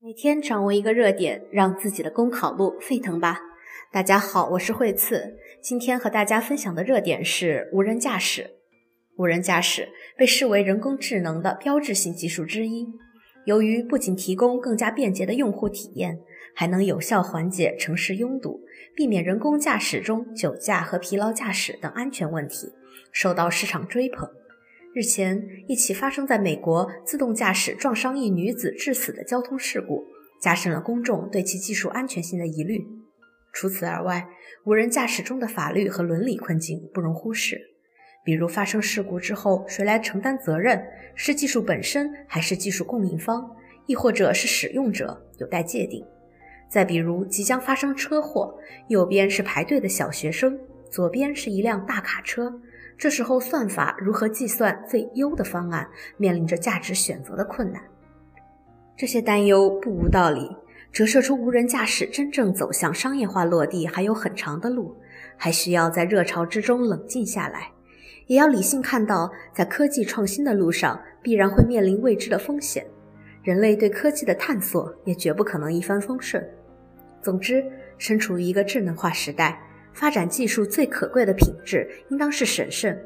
每天掌握一个热点，让自己的公考路沸腾吧！大家好，我是惠次，今天和大家分享的热点是无人驾驶。无人驾驶被视为人工智能的标志性技术之一，由于不仅提供更加便捷的用户体验，还能有效缓解城市拥堵，避免人工驾驶中酒驾和疲劳驾驶等安全问题，受到市场追捧。日前，一起发生在美国自动驾驶撞伤一女子致死的交通事故，加深了公众对其技术安全性的疑虑。除此而外，无人驾驶中的法律和伦理困境不容忽视。比如，发生事故之后，谁来承担责任？是技术本身，还是技术供应方，亦或者是使用者，有待界定。再比如，即将发生车祸，右边是排队的小学生，左边是一辆大卡车。这时候，算法如何计算最优的方案，面临着价值选择的困难。这些担忧不无道理，折射出无人驾驶真正走向商业化落地还有很长的路，还需要在热潮之中冷静下来，也要理性看到，在科技创新的路上必然会面临未知的风险，人类对科技的探索也绝不可能一帆风顺。总之，身处于一个智能化时代。发展技术最可贵的品质，应当是审慎。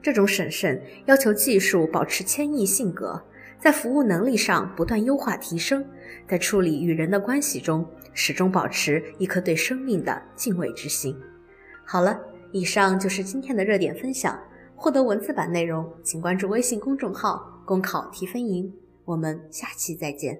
这种审慎要求技术保持谦抑性格，在服务能力上不断优化提升，在处理与人的关系中，始终保持一颗对生命的敬畏之心。好了，以上就是今天的热点分享。获得文字版内容，请关注微信公众号“公考提分营”。我们下期再见。